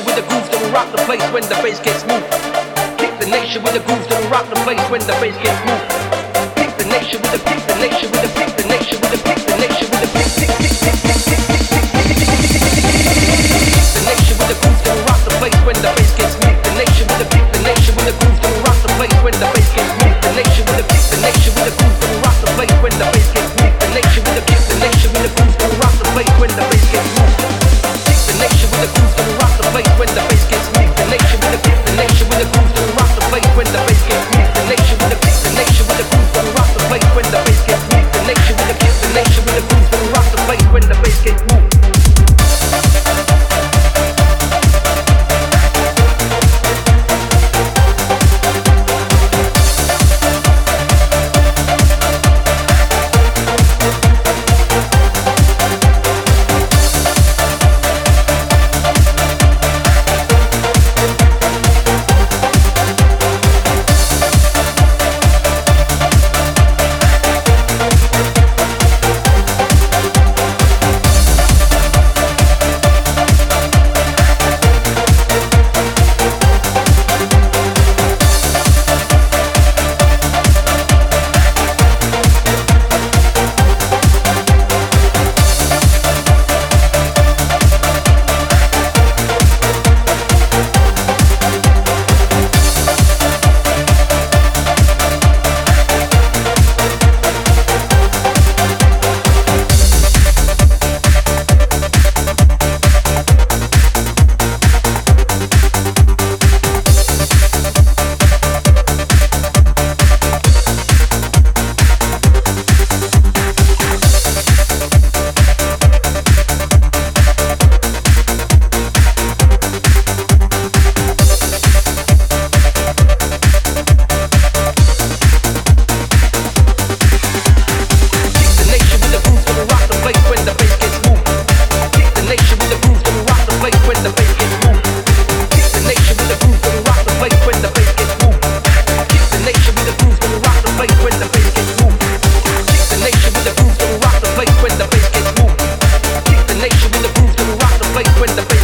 nation with the groove that'll rock the place when the bass gets moved. Kick the nation with the groove that'll rock the place when the bass gets moved. Kick the nation with the kick the nation with the kick the nation with the kick the nation with the kick kick kick kick kick the nation with the groove gonna rock the place when the bass gets moved. The nation with the kick the nation with the groove gonna rock the place when the bass gets moved. The nation with the kick the nation with the groove gonna rock the place when the bass gets moved. The nation with a kick the nation with a groove gonna rock the place when the bass gets moved. The nation with a groove the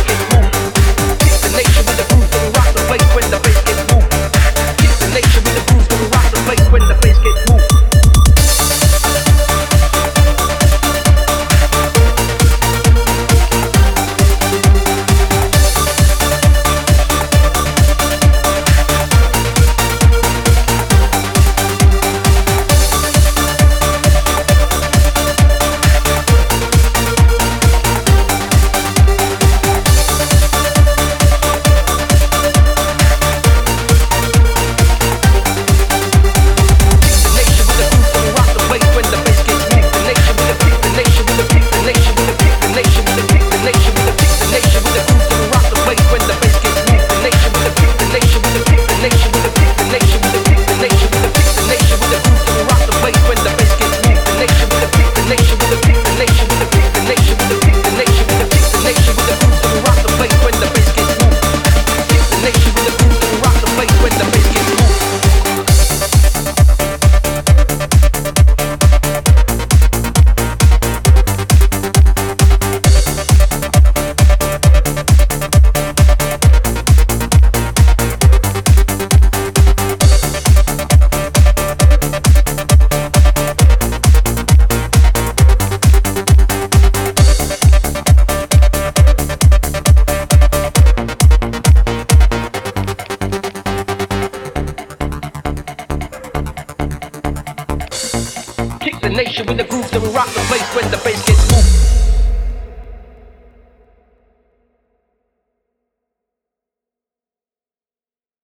nation with the groove that we rock the place when the bass gets.